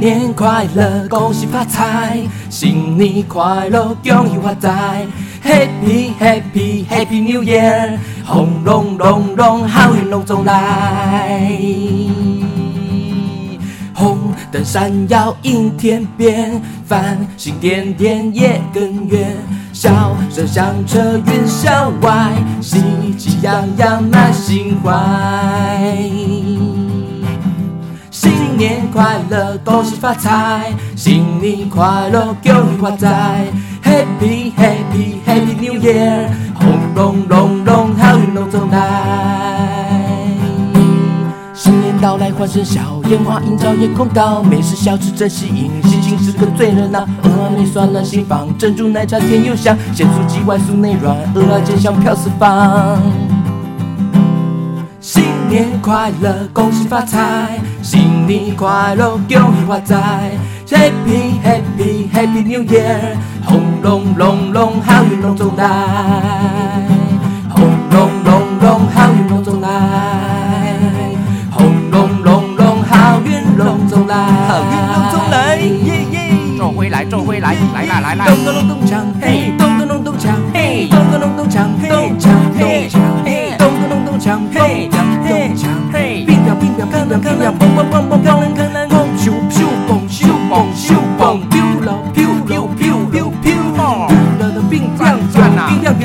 新年快乐，恭喜发财，新年快乐，恭喜发财，Happy Happy Happy New Year，红龙龙龙，好运龙中来。红灯闪耀映天边，繁星点点夜更圆，笑声响彻云霄外，喜气洋洋满心怀。新年快乐，恭喜发财！新年快乐，恭喜发财！Happy Happy Happy New Year！红龙龙龙，好运龙中来！新年到来，欢声笑，烟花映照夜空高，美食小吃真吸引，心情时刻最热闹。鹅啊内酸辣心房，珍珠奶茶甜又香，咸酥鸡外酥内软，鹅啊煎香飘四方。新年快乐，恭喜发财！新年快乐，恭喜发财！Happy Happy Happy New Year！红龙龙龙，好运龙中来！红龙龙龙，好运龙中来！红龙龙龙，好运龙中来！好运龙中来！耶耶！走回来，走回来，来啦来啦！咚咚咚咚锵，嘿！咚咚咚咚锵，嘿！咚咚咚咚锵，嘿！咚锵嘿！咚咚咚咚锵，嘿！砰砰砰砰砰砰砰砰砰砰咻咻蹦咻蹦咻蹦，飘了飘飘飘飘飘，飘了的冰冰冰冰飘，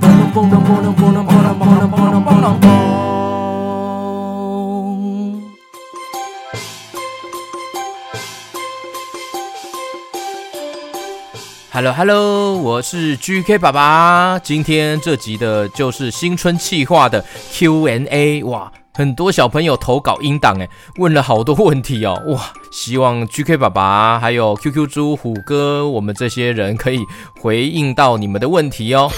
砰砰砰砰砰砰砰砰砰砰砰砰砰。Hello Hello，我是 GK 爸爸，今天这集的就是新春企划的 Q&A，哇！很多小朋友投稿音档，哎，问了好多问题哦，哇！希望 GK 爸爸还有 QQ 猪虎哥，我们这些人可以回应到你们的问题哦。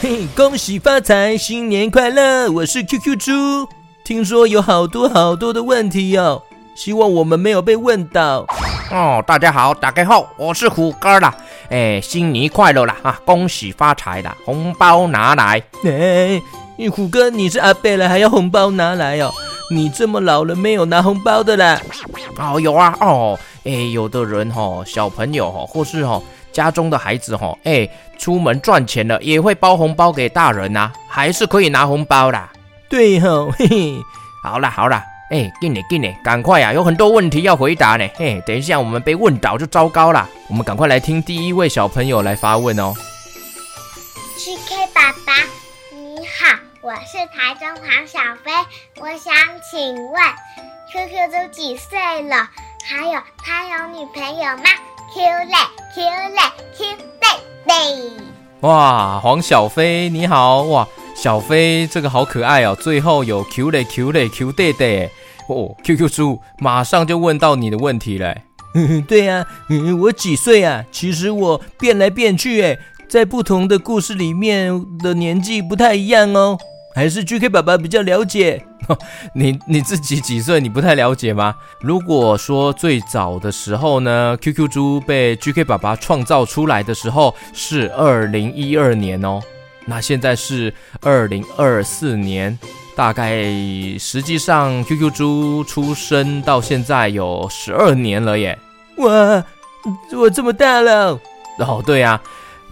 嘿，恭喜发财，新年快乐！我是 QQ 猪，听说有好多好多的问题哦，希望我们没有被问到。哦，大家好，打开后，我是虎哥啦，哎，新年快乐啦啊！恭喜发财啦，红包拿来，哎。虎哥，你是阿贝了，还要红包拿来哦？你这么老了，没有拿红包的啦？哦，有啊，哦，哎，有的人哈、哦，小朋友哈，或是哈家中的孩子哈，哎，出门赚钱了，也会包红包给大人呐、啊，还是可以拿红包啦。对哈、哦，嘿嘿，好啦好啦，哎，给你给你，赶快呀、啊，有很多问题要回答呢。嘿，等一下我们被问倒就糟糕啦，我们赶快来听第一位小朋友来发问哦。GK 爸爸。我是台中黄小飞，我想请问，QQ 都几岁了？还有他有女朋友吗？Q 嘞，Q 嘞，Q 嘞嘞！哇，黄小飞你好哇，小飞这个好可爱哦，最后有 Q 嘞，Q 嘞，Q 弟弟哦，QQ 猪马上就问到你的问题嘞。对呀、啊，嗯，我几岁啊？其实我变来变去，哎，在不同的故事里面的年纪不太一样哦。还是 GK 爸爸比较了解，你你自己几岁？你不太了解吗？如果说最早的时候呢，QQ 猪被 GK 爸爸创造出来的时候是二零一二年哦，那现在是二零二四年，大概实际上 QQ 猪出生到现在有十二年了耶！哇，我这么大了？哦，对啊，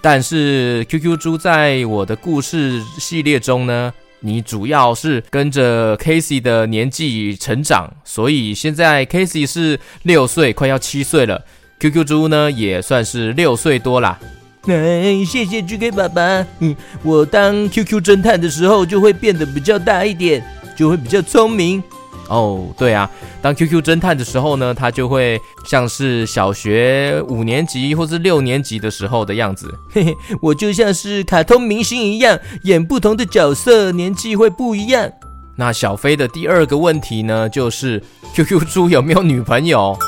但是 QQ 猪在我的故事系列中呢。你主要是跟着 Casey 的年纪成长，所以现在 Casey 是六岁，快要七岁了。QQ 猪呢也算是六岁多啦。哎，谢谢 GK 爸爸。嗯，我当 QQ 侦探的时候就会变得比较大一点，就会比较聪明。哦，对啊，当 QQ 侦探的时候呢，他就会像是小学五年级或是六年级的时候的样子。嘿嘿，我就像是卡通明星一样，演不同的角色，年纪会不一样。那小飞的第二个问题呢，就是 QQ 猪有没有女朋友？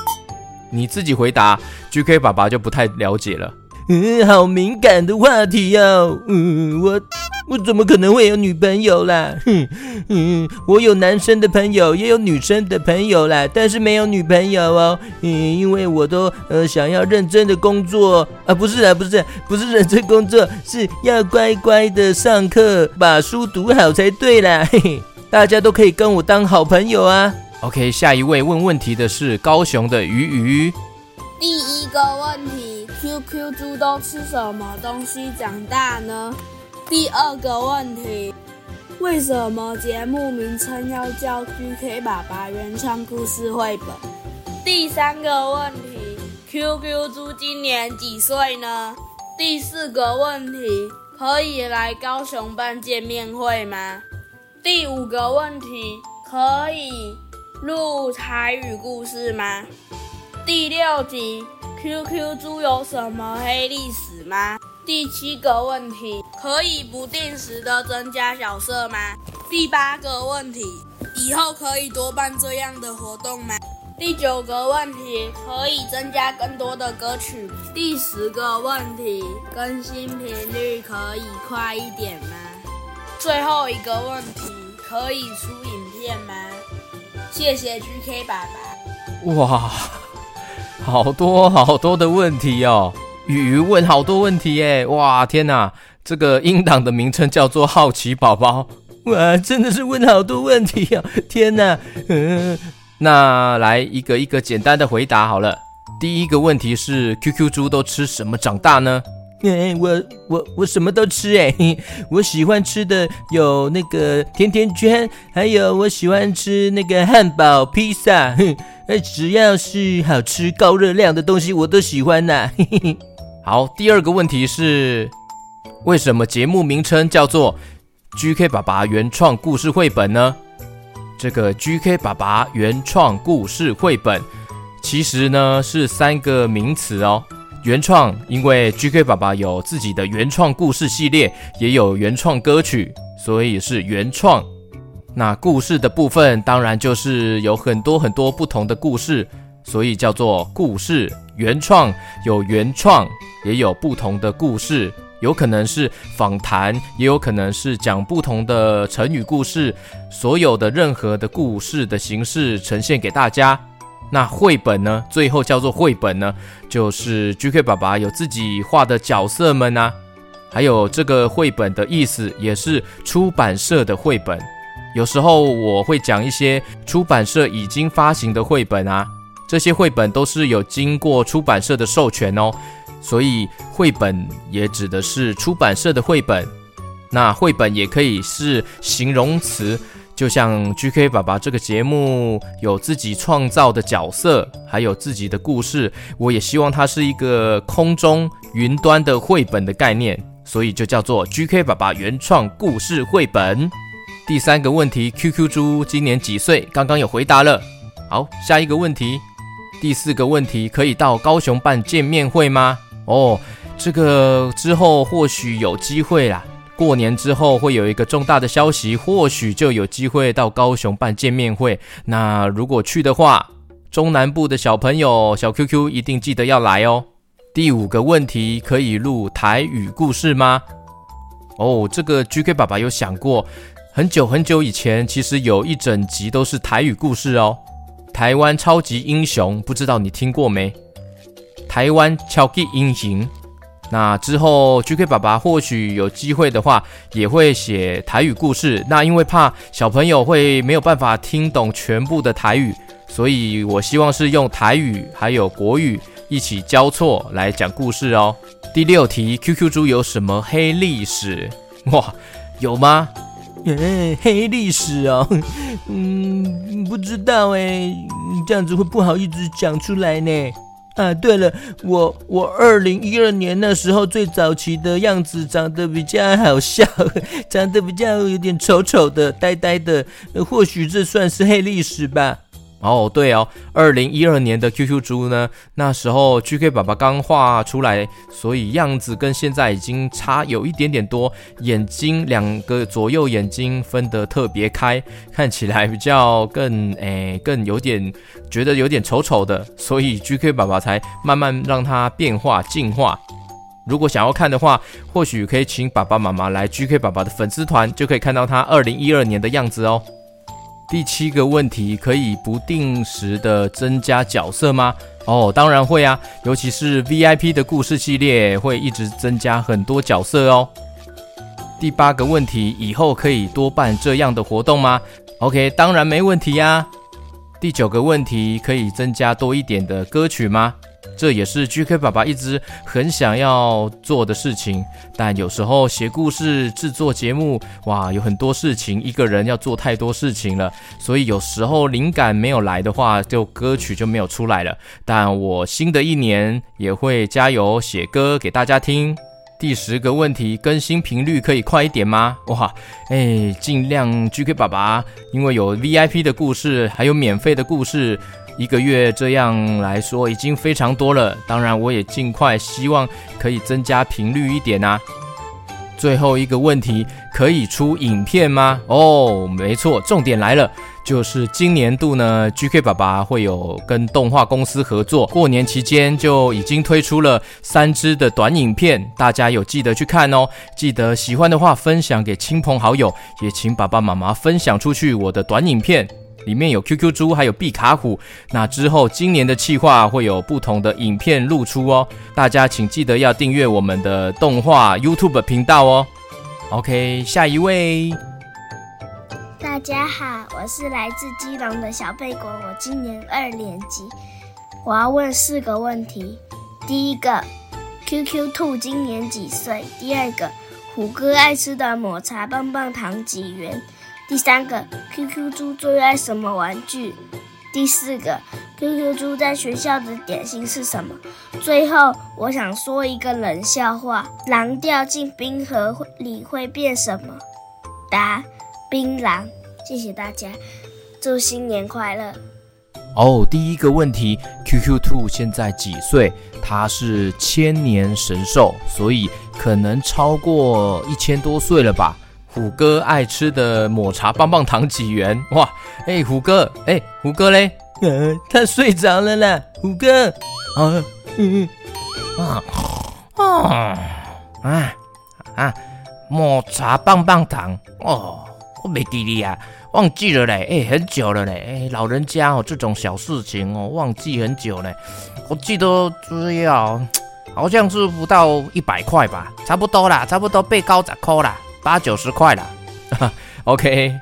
你自己回答，GK 爸爸就不太了解了。嗯，好敏感的话题哦。嗯，我。我怎么可能会有女朋友啦？哼，嗯，我有男生的朋友，也有女生的朋友啦，但是没有女朋友哦。嗯，因为我都呃想要认真的工作啊，不是啊，不是，不是认真工作，是要乖乖的上课，把书读好才对啦。嘿嘿，大家都可以跟我当好朋友啊。OK，下一位问问题的是高雄的鱼鱼。第一个问题：QQ 猪都吃什么东西长大呢？第二个问题：为什么节目名称要叫 QK 爸爸原创故事绘本？第三个问题：QQ 猪今年几岁呢？第四个问题：可以来高雄办见面会吗？第五个问题：可以录台语故事吗？第六集：QQ 猪有什么黑历史吗？第七个问题：可以不定时的增加角色吗？第八个问题：以后可以多办这样的活动吗？第九个问题，可以增加更多的歌曲。第十个问题，更新频率可以快一点吗？最后一个问题，可以出影片吗？谢谢 GK 爸爸。哇，好多好多的问题哦，鱼鱼问好多问题耶！哇，天哪，这个音档的名称叫做好奇宝宝。哇，真的是问好多问题哦！天哪，嗯。那来一个一个简单的回答好了。第一个问题是，QQ 猪都吃什么长大呢？哎，我我我什么都吃哎，我喜欢吃的有那个甜甜圈，还有我喜欢吃那个汉堡、披萨，哼，只要是好吃高热量的东西我都喜欢呐。好，第二个问题是，为什么节目名称叫做 GK 爸爸原创故事绘本呢？这个 GK 爸爸原创故事绘本，其实呢是三个名词哦。原创，因为 GK 爸爸有自己的原创故事系列，也有原创歌曲，所以是原创。那故事的部分，当然就是有很多很多不同的故事，所以叫做故事原创。有原创，也有不同的故事。有可能是访谈，也有可能是讲不同的成语故事，所有的任何的故事的形式呈现给大家。那绘本呢？最后叫做绘本呢，就是 GK 爸爸有自己画的角色们啊，还有这个绘本的意思也是出版社的绘本。有时候我会讲一些出版社已经发行的绘本啊，这些绘本都是有经过出版社的授权哦。所以绘本也指的是出版社的绘本，那绘本也可以是形容词，就像 GK 爸爸这个节目有自己创造的角色，还有自己的故事，我也希望它是一个空中云端的绘本的概念，所以就叫做 GK 爸爸原创故事绘本。第三个问题，QQ 猪今年几岁？刚刚有回答了。好，下一个问题，第四个问题，可以到高雄办见面会吗？哦，这个之后或许有机会啦。过年之后会有一个重大的消息，或许就有机会到高雄办见面会。那如果去的话，中南部的小朋友小 QQ 一定记得要来哦。第五个问题，可以录台语故事吗？哦，这个 GK 爸爸有想过，很久很久以前，其实有一整集都是台语故事哦。台湾超级英雄，不知道你听过没？台湾超级英雄，那之后 GK 爸爸或许有机会的话，也会写台语故事。那因为怕小朋友会没有办法听懂全部的台语，所以我希望是用台语还有国语一起交错来讲故事哦。第六题，QQ 猪有什么黑历史？哇，有吗？嗯，黑历史哦，嗯，不知道哎，这样子会不好意思讲出来呢。啊，对了，我我二零一二年那时候最早期的样子长得比较好笑，长得比较有点丑丑的、呆呆的，或许这算是黑历史吧。哦，对哦，二零一二年的 QQ 猪呢，那时候 GK 爸爸刚画出来，所以样子跟现在已经差有一点点多，眼睛两个左右眼睛分得特别开，看起来比较更 诶更有点觉得有点丑丑的，所以 GK 爸爸才慢慢让它变化进化。如果想要看的话，或许可以请爸爸妈妈来 GK 爸爸的粉丝团，就可以看到他二零一二年的样子哦。第七个问题，可以不定时的增加角色吗？哦，当然会啊，尤其是 VIP 的故事系列会一直增加很多角色哦。第八个问题，以后可以多办这样的活动吗？OK，当然没问题呀。第九个问题，可以增加多一点的歌曲吗？这也是 GK 爸爸一直很想要做的事情，但有时候写故事、制作节目，哇，有很多事情，一个人要做太多事情了，所以有时候灵感没有来的话，就歌曲就没有出来了。但我新的一年也会加油写歌给大家听。第十个问题，更新频率可以快一点吗？哇，哎，尽量 GK 爸爸，因为有 VIP 的故事，还有免费的故事。一个月这样来说已经非常多了，当然我也尽快希望可以增加频率一点啊。最后一个问题，可以出影片吗？哦，没错，重点来了，就是今年度呢，GK 爸爸会有跟动画公司合作，过年期间就已经推出了三支的短影片，大家有记得去看哦，记得喜欢的话分享给亲朋好友，也请爸爸妈妈分享出去我的短影片。里面有 QQ 猪，还有毕卡虎。那之后，今年的企划会有不同的影片露出哦。大家请记得要订阅我们的动画 YouTube 频道哦。OK，下一位。大家好，我是来自基隆的小贝果，我今年二年级。我要问四个问题：第一个，QQ 兔今年几岁？第二个，虎哥爱吃的抹茶棒棒糖几元？第三个，QQ 猪最爱什么玩具？第四个，QQ 猪在学校的点心是什么？最后，我想说一个冷笑话：狼掉进冰河里会变什么？答：槟榔。谢谢大家，祝新年快乐。哦，第一个问题，QQ 兔现在几岁？它是千年神兽，所以可能超过一千多岁了吧。虎哥爱吃的抹茶棒棒糖几元？哇，哎、欸，虎哥，哎、欸，虎哥嘞？呃，他睡着了啦，虎哥。啊，嗯嗯，啊，啊，啊，啊，抹茶棒棒糖。哦，我没记哩啊，忘记了嘞。哎、欸，很久了嘞。哎、欸，老人家哦，这种小事情哦，忘记很久嘞。我记得只要好像是不到一百块吧，差不多啦，差不多被高十块啦。八九十块了，OK。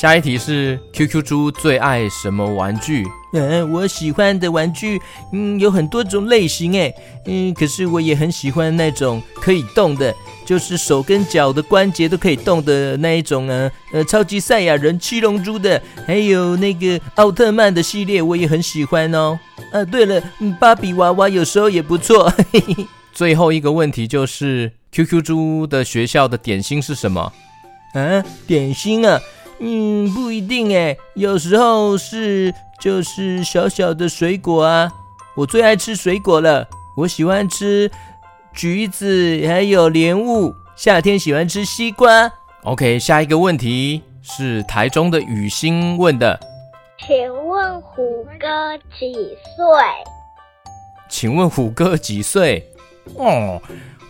下一题是 QQ 猪最爱什么玩具？嗯、呃，我喜欢的玩具，嗯，有很多种类型诶，嗯，可是我也很喜欢那种可以动的，就是手跟脚的关节都可以动的那一种啊，呃，超级赛亚人、七龙珠的，还有那个奥特曼的系列，我也很喜欢哦。啊，对了，芭比娃娃有时候也不错。嘿嘿。最后一个问题就是。QQ 猪的学校的点心是什么？啊，点心啊，嗯，不一定诶，有时候是就是小小的水果啊。我最爱吃水果了，我喜欢吃橘子，还有莲雾。夏天喜欢吃西瓜。OK，下一个问题是台中的雨欣问的，请问虎哥几岁？请问虎哥几岁？哦。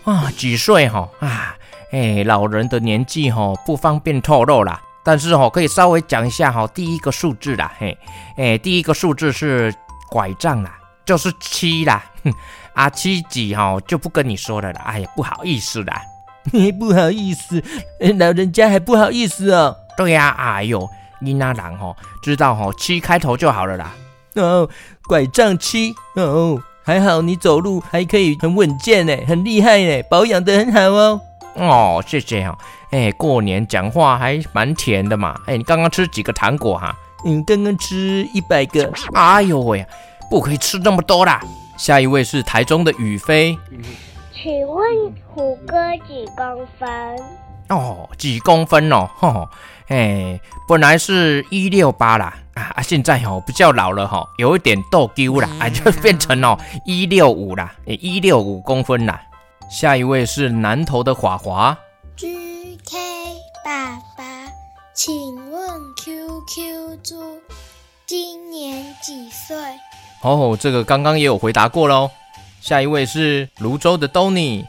啊，几岁哈？啊，哎，老人的年纪哈不方便透露啦，但是哈可以稍微讲一下哈，第一个数字啦，嘿，哎，第一个数字是拐杖啦，就是七啦，哼，啊七几哈就不跟你说了啦，哎呀，不好意思啦，嘿，不好意思，老人家还不好意思哦。对呀，哎呦，你那人哈知道哈七开头就好了啦。哦，拐杖七哦。还好你走路还可以很稳健呢，很厉害呢，保养得很好哦。哦，谢谢哈。哎，过年讲话还蛮甜的嘛。哎，你刚刚吃几个糖果哈？嗯，刚刚吃一百个。哎呦喂，不可以吃那么多啦。下一位是台中的宇飞。请问虎哥几公分？哦，几公分哦？吼，哎，本来是一六八啦。啊，现在哦比较老了哈，有一点逗丢啦，啊，就变成哦一六五啦，一六五公分啦。下一位是南投的华华。GK 爸爸，请问 QQ 猪今年几岁？哦，这个刚刚也有回答过喽。下一位是泸州的 Donny。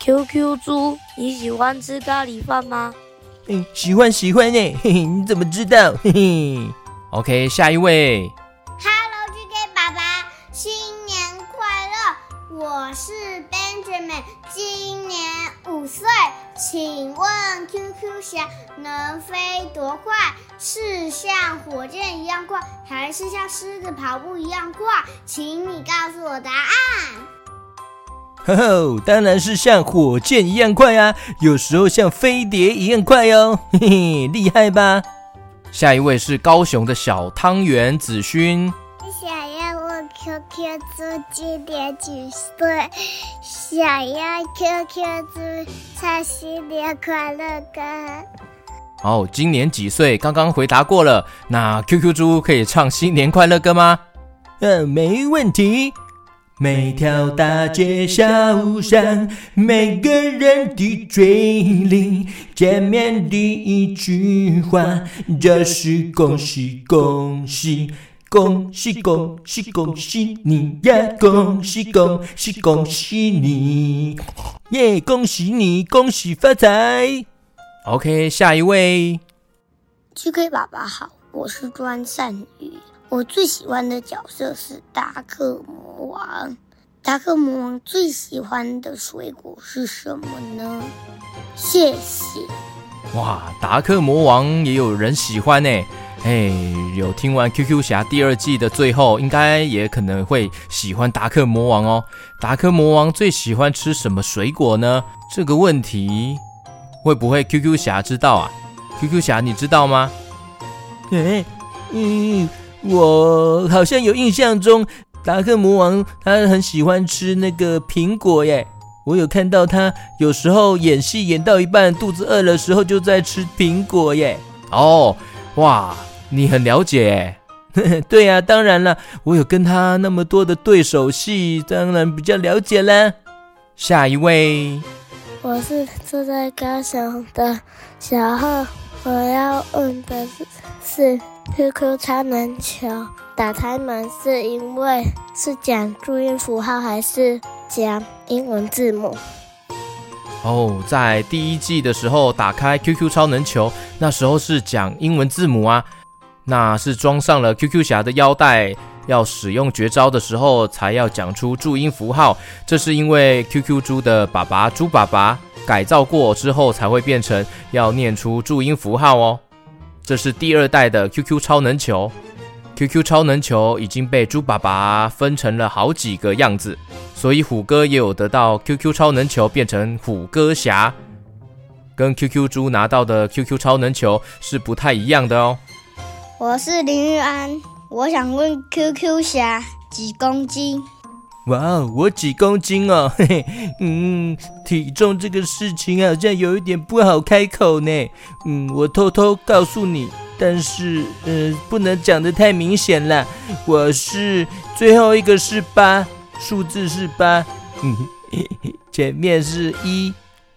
QQ 猪，你喜欢吃咖喱饭吗？嗯，喜欢喜欢呢，嘿嘿，你怎么知道？嘿嘿，OK，下一位。Hello，GK 爸爸，新年快乐！我是 Benjamin，今年五岁，请问 QQ 侠能飞多快？是像火箭一样快，还是像狮子跑步一样快？请你告诉我答案。吼吼，当然是像火箭一样快啊，有时候像飞碟一样快哦，嘿嘿，厉害吧？下一位是高雄的小汤圆子勋。想要我 QQ 猪今年几岁？想要 QQ 猪唱新年快乐歌。哦，今年几岁？刚刚回答过了。那 QQ 猪可以唱新年快乐歌吗？嗯，没问题。每条大街小巷，每个人的嘴里，见面第一句话就是恭喜恭喜。恭喜恭喜恭喜你呀！恭喜恭喜恭喜你，耶！恭喜你，恭喜发财。OK，下一位。GK 爸爸好，我是专善宇。我最喜欢的角色是达克魔王。达克魔王最喜欢的水果是什么呢？谢谢。哇，达克魔王也有人喜欢呢。哎，有听完《QQ 侠》第二季的最后，应该也可能会喜欢达克魔王哦。达克魔王最喜欢吃什么水果呢？这个问题会不会 QQ 侠知道啊？QQ 侠你知道吗？哎，嗯，我好像有印象中，达克魔王他很喜欢吃那个苹果耶。我有看到他有时候演戏演到一半，肚子饿的时候就在吃苹果耶。哦，哇！你很了解，对呀、啊，当然了，我有跟他那么多的对手戏，当然比较了解啦。下一位，我是住在高雄的小贺，我要问的是，是 QQ 超能球打开门是因为是讲注音符号还是讲英文字母？哦，在第一季的时候打开 QQ 超能球，那时候是讲英文字母啊。那是装上了 QQ 侠的腰带，要使用绝招的时候才要讲出注音符号。这是因为 QQ 猪的爸爸猪爸爸改造过之后才会变成要念出注音符号哦。这是第二代的 QQ 超能球，QQ 超能球已经被猪爸爸分成了好几个样子，所以虎哥也有得到 QQ 超能球变成虎哥侠，跟 QQ 猪拿到的 QQ 超能球是不太一样的哦。我是林玉安，我想问 QQ 侠几公斤？哇哦，我几公斤哦？嘿 嘿，嗯，体重这个事情好像有一点不好开口呢。嗯，我偷偷告诉你，但是嗯、呃，不能讲的太明显了。我是最后一个是八，数字是八，嗯，前面是一。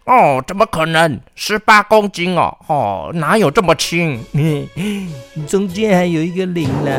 哦，怎么可能？十八公斤哦，哦，哪有这么轻？中间还有一个零呢。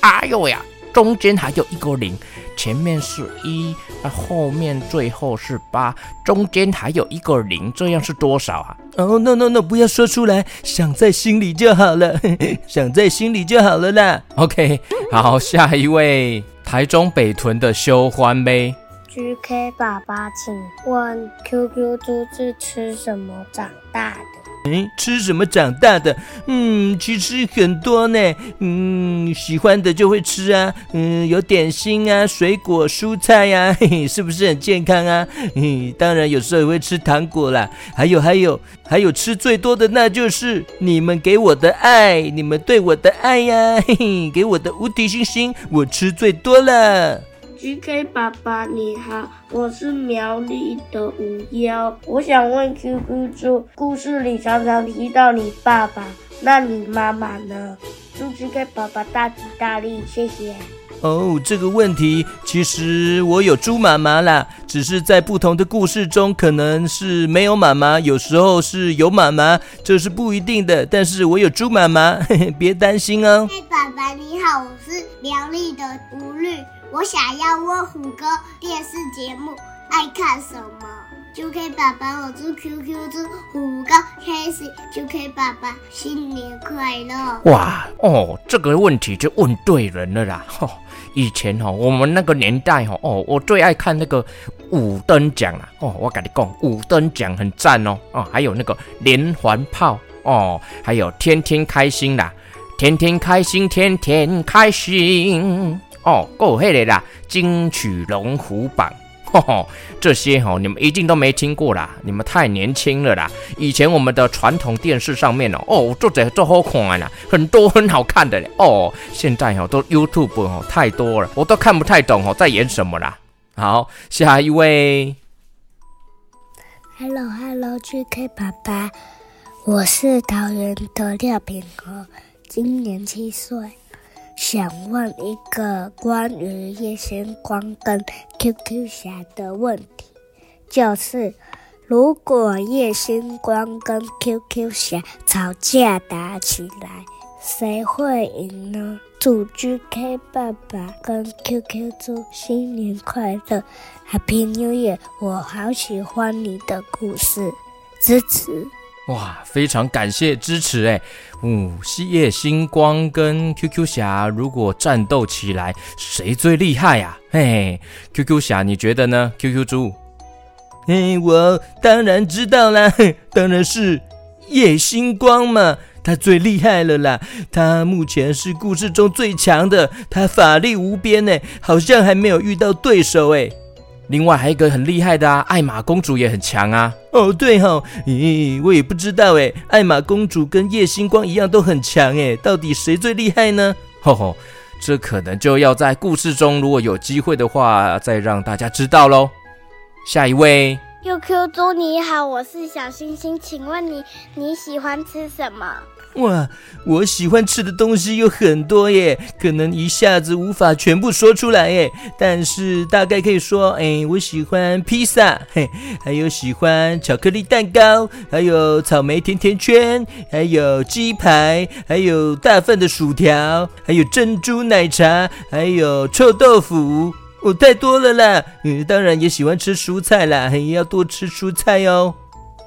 哎呦呀，中间还有一个零，前面是一，那后面最后是八，中间还有一个零，这样是多少啊？哦，no no no，不要说出来，想在心里就好了，想在心里就好了啦。OK，好，下一位，台中北屯的修欢杯。GK 爸爸，请问 QQ 猪是吃什么长大的？诶，吃什么长大的？嗯，其实很多呢。嗯，喜欢的就会吃啊。嗯，有点心啊，水果、蔬菜呀，嘿嘿，是不是很健康啊？嘿嘿，当然有时候也会吃糖果啦。还有还有还有，吃最多的那就是你们给我的爱，你们对我的爱呀，嘿嘿，给我的无敌星星，我吃最多了。GK 爸爸你好，我是苗栗的五幺，我想问 QQ 猪，故事里常常提到你爸爸，那你妈妈呢？祝 GK 爸爸大吉大利，谢谢。哦，这个问题其实我有猪妈妈啦，只是在不同的故事中可能是没有妈妈，有时候是有妈妈，这是不一定的。但是我有猪妈妈，嘿嘿，别担心哦。嘿，爸爸你好，我是苗栗的吴绿。我想要问虎哥，电视节目爱看什么？QK 爸爸，我祝 QQ 祝虎哥开心，QK 爸爸新年快乐！哇哦，这个问题就问对人了啦！吼、以前哈、哦，我们那个年代哈，哦，我最爱看那个五灯奖啦！哦，我跟你讲，五灯奖很赞哦！哦，还有那个连环炮哦，还有天天开心啦，天天开心，天天开心哦，够黑的啦，金曲龙虎榜。吼吼，这些吼你们一定都没听过啦，你们太年轻了啦。以前我们的传统电视上面哦，哦，做这做好看啦，很多很好看的嘞。哦，现在哦都 YouTube 哦太多了，我都看不太懂哦在演什么啦。好，下一位。Hello Hello，GK 爸爸，我是桃园的廖品和，今年七岁。想问一个关于夜星光跟 QQ 侠的问题，就是如果叶星光跟 QQ 侠吵架打起来，谁会赢呢？祝 GK 爸爸跟 QQ 猪新年快乐，Happy New Year！我好喜欢你的故事，支持。哇，非常感谢支持哎！嗯，夜星光跟 QQ 侠如果战斗起来，谁最厉害呀？嘿嘿，QQ 侠你觉得呢？QQ 猪？嘿，我当然知道啦，当然是叶星光嘛，他最厉害了啦！他目前是故事中最强的，他法力无边呢，好像还没有遇到对手哎。另外还有一个很厉害的啊，艾玛公主也很强啊。哦，对哈、哦，咦，我也不知道哎，艾玛公主跟夜星光一样都很强哎，到底谁最厉害呢？吼吼，这可能就要在故事中，如果有机会的话，再让大家知道喽。下一位，QQ 猪你好，我是小星星，请问你你喜欢吃什么？哇，我喜欢吃的东西有很多耶，可能一下子无法全部说出来耶。但是大概可以说，哎，我喜欢披萨，嘿，还有喜欢巧克力蛋糕，还有草莓甜甜圈，还有鸡排，还有大份的薯条，还有珍珠奶茶，还有臭豆腐，哦，太多了啦。嗯，当然也喜欢吃蔬菜啦，也要多吃蔬菜哦。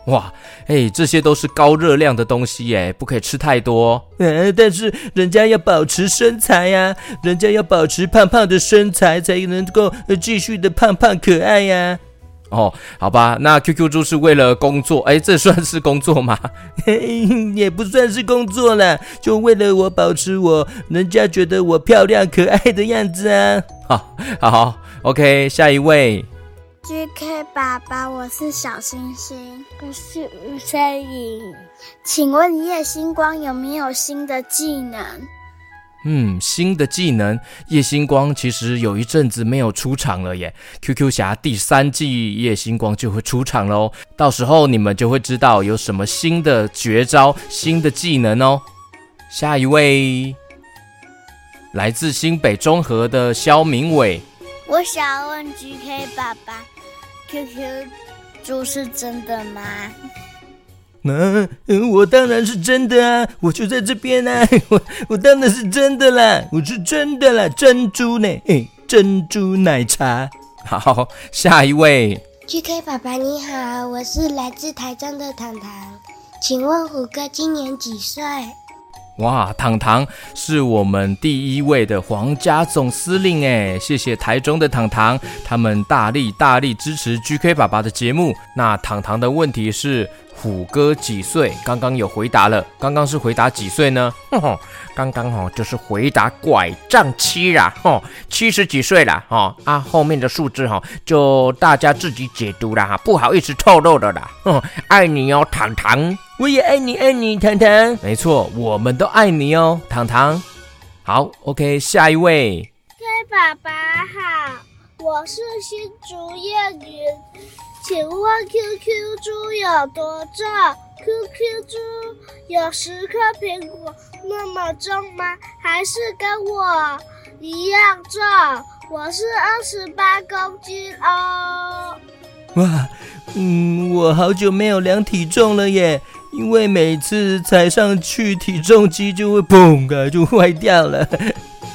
哇，哎，这些都是高热量的东西耶，不可以吃太多。嗯，但是人家要保持身材呀，人家要保持胖胖的身材，才能够继续的胖胖可爱呀。哦，好吧，那 QQ 猪是为了工作，哎，这算是工作吗？也不算是工作啦，就为了我保持我人家觉得我漂亮可爱的样子啊。好，好，OK，下一位。GK 爸爸，我是小星星，我是吴三颖，请问叶星光有没有新的技能？嗯，新的技能，叶星光其实有一阵子没有出场了耶。QQ 侠第三季叶星光就会出场喽，到时候你们就会知道有什么新的绝招、新的技能哦。下一位，来自新北中和的肖明伟，我想问 GK 爸爸。QQ 猪是真的吗？嗯、啊，我当然是真的啊！我就在这边啊！我我当然是真的啦！我是真的啦！珍珠呢？嘿，珍珠奶茶。好，下一位。GK 爸爸你好，我是来自台中的糖糖，请问虎哥今年几岁？哇，糖糖是我们第一位的皇家总司令哎，谢谢台中的糖糖，他们大力大力支持 GK 爸爸的节目。那糖糖的问题是虎哥几岁？刚刚有回答了，刚刚是回答几岁呢？哼哼，刚刚哦就是回答拐杖七啦，吼，七十几岁啦，吼 啊，后面的数字哈就大家自己解读啦，哈，不好意思透露的啦，哼，爱你哦，糖糖。我也爱你，爱你，糖糖。没错，我们都爱你哦，糖糖。好，OK，下一位。K 爸爸好，我是新竹叶云，请问 QQ 猪有多重？QQ 猪有十颗苹果那么重吗？还是跟我一样重？我是二十八公斤哦。哇，嗯，我好久没有量体重了耶。因为每次踩上去，体重机就会砰啊，就坏掉了。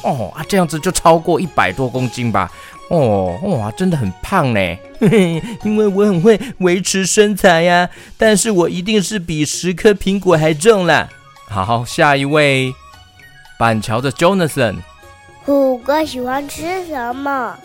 哦啊，这样子就超过一百多公斤吧？哦，哇，真的很胖呢。嘿嘿，因为我很会维持身材呀，但是我一定是比十颗苹果还重啦。好，下一位，板桥的 Jonathan。虎哥喜欢吃什么？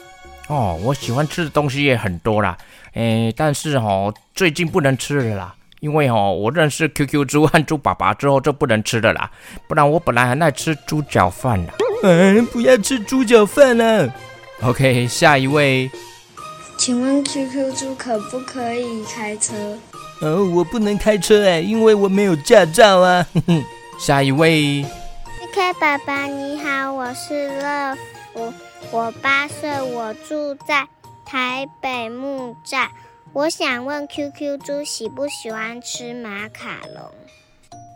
哦，我喜欢吃的东西也很多啦，诶，但是哦，最近不能吃了啦，因为哦，我认识 QQ 猪和猪爸爸之后就不能吃了啦，不然我本来很爱吃猪脚饭的。嗯，不要吃猪脚饭了。OK，下一位，请问 QQ 猪可不可以开车？哦，我不能开车哎，因为我没有驾照啊。下一位。K 爸爸你好，我是乐福，我八岁，我住在台北木栅。我想问 QQ 猪喜不喜欢吃马卡龙？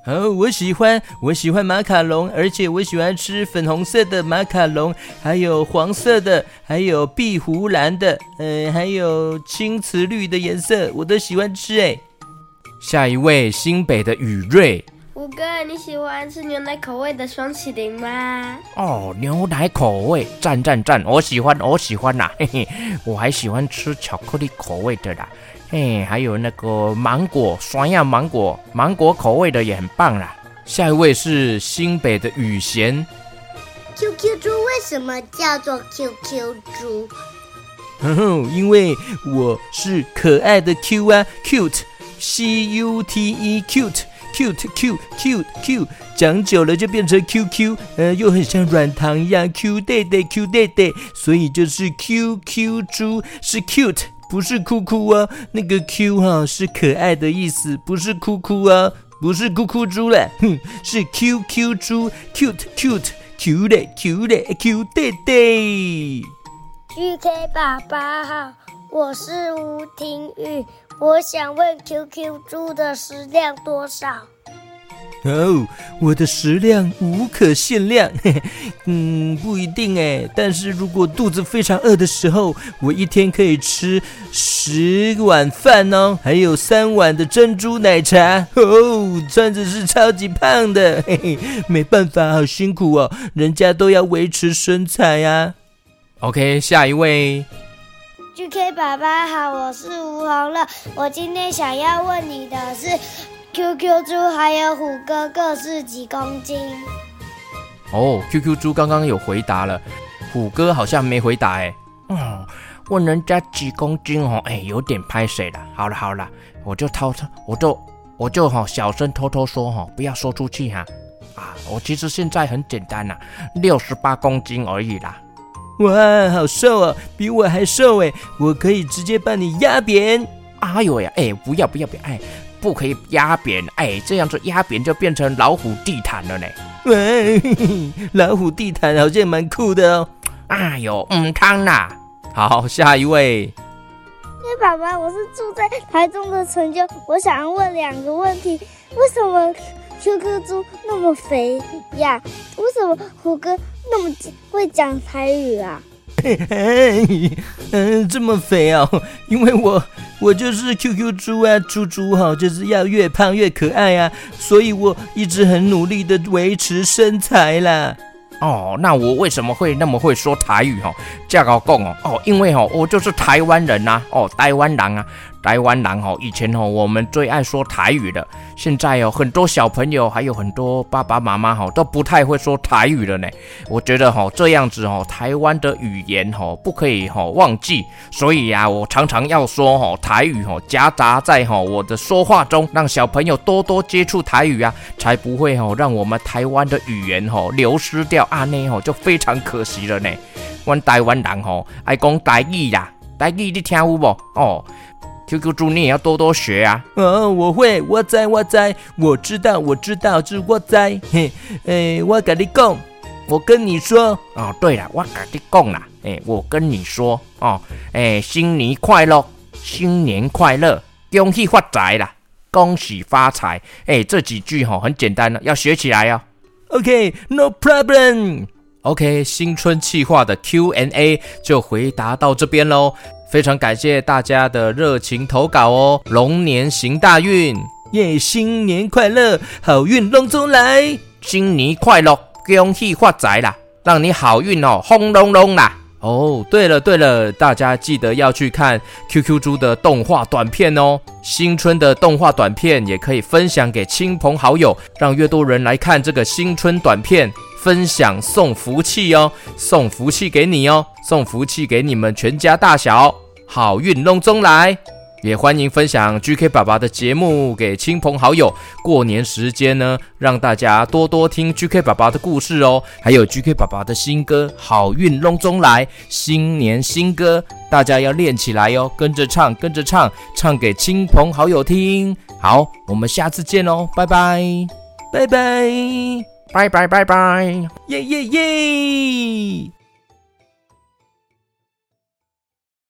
哦，我喜欢，我喜欢马卡龙，而且我喜欢吃粉红色的马卡龙，还有黄色的，还有碧湖蓝的，呃，还有青瓷绿的颜色，我都喜欢吃。哎，下一位，新北的雨瑞。五哥，你喜欢吃牛奶口味的双淇淋吗？哦，牛奶口味，赞赞赞，我喜欢，我喜欢啦，嘿嘿，我还喜欢吃巧克力口味的啦，嘿，还有那个芒果，酸样芒果，芒果口味的也很棒啦。下一位是新北的雨贤，QQ 猪为什么叫做 QQ 猪？哼哼，因为我是可爱的 Q 啊，cute，C U T E，cute。cute cute cute cute，讲久了就变成 QQ，呃，又很像软糖一样，Q 弟弟 Q 弟弟，所以就是 QQ 猪是 cute，不是哭哭哦。那个 Q 哈、是可爱的意思，不是哭哭哦，不是哭哭猪了，哼，是 QQ 猪 cute cute cute 的 cute 的 Q 弟弟。GK 爸爸好，我是吴婷玉。我想问 QQ 猪的食量多少？哦，我的食量无可限量，嘿嘿，嗯，不一定哎。但是如果肚子非常饿的时候，我一天可以吃十碗饭哦，还有三碗的珍珠奶茶哦，穿着是超级胖的，嘿嘿，没办法，好辛苦哦，人家都要维持身材呀。OK，下一位。GK 爸爸好，我是吴红乐。我今天想要问你的是，QQ 猪还有虎哥各是几公斤？哦，QQ 猪刚刚有回答了，虎哥好像没回答哎。哦，问人家几公斤哦，哎，有点拍水了。好了好了，我就偷偷，我就我就哈小声偷偷说哈，不要说出去哈。啊，我其实现在很简单呐，六十八公斤而已啦。哇，好瘦哦，比我还瘦哎！我可以直接把你压扁。哎呦呀，哎，不要不要不要，哎，不可以压扁，哎，这样子压扁就变成老虎地毯了呢。喂，老虎地毯好像蛮酷的哦。哎呦，嗯，汤啦。好，下一位。因为爸爸，我是住在台中的陈就，我想要问两个问题：为什么 QQ 猪那么肥呀？为什么虎哥？那么会讲台语啊？嘿嗯，这么肥哦，因为我我就是 QQ 猪啊，猪猪哈，就是要越胖越可爱啊，所以我一直很努力的维持身材啦。哦，那我为什么会那么会说台语哈？这样讲哦，哦，因为哦，我就是台湾人呐，哦，台湾人啊。台湾人哦，以前哦，我们最爱说台语的。现在哦，很多小朋友还有很多爸爸妈妈哈，都不太会说台语了呢。我觉得哈，这样子哦，台湾的语言哈，不可以哈忘记。所以呀，我常常要说哈台语哈，夹杂在哈我的说话中，让小朋友多多接触台语啊，才不会哈让我们台湾的语言哈流失掉啊，那哈就非常可惜了呢。我台湾人哈爱讲台语啦，台语你听有无？哦。QQ 猪，你也要多多学啊！哦，我会，我在，我在，我知道，我知道，是我在。嘿，诶，我跟你讲，我跟你说。哦，对了，我跟你讲啦，诶，我跟你说哦，诶，新年快乐，新年快乐，恭喜发财啦，恭喜发财。诶，这几句哈很简单的，要学起来哦。OK，no problem。OK，新春企划的 Q&A 就回答到这边喽。非常感谢大家的热情投稿哦！龙年行大运，耶！新年快乐，好运龙中来，新年快乐，恭喜发财啦！让你好运哦，轰隆隆啦！哦，对了对了，大家记得要去看 QQ 猪的动画短片哦。新春的动画短片也可以分享给亲朋好友，让越多人来看这个新春短片，分享送福气哦，送福气给你哦，送福气给你们全家大小，好运隆中来。也欢迎分享 GK 爸爸的节目给亲朋好友。过年时间呢，让大家多多听 GK 爸爸的故事哦。还有 GK 爸爸的新歌《好运隆中来》，新年新歌，大家要练起来哦，跟着唱，跟着唱，唱给亲朋好友听。好，我们下次见哦，拜拜，拜拜，拜拜拜拜，耶耶耶。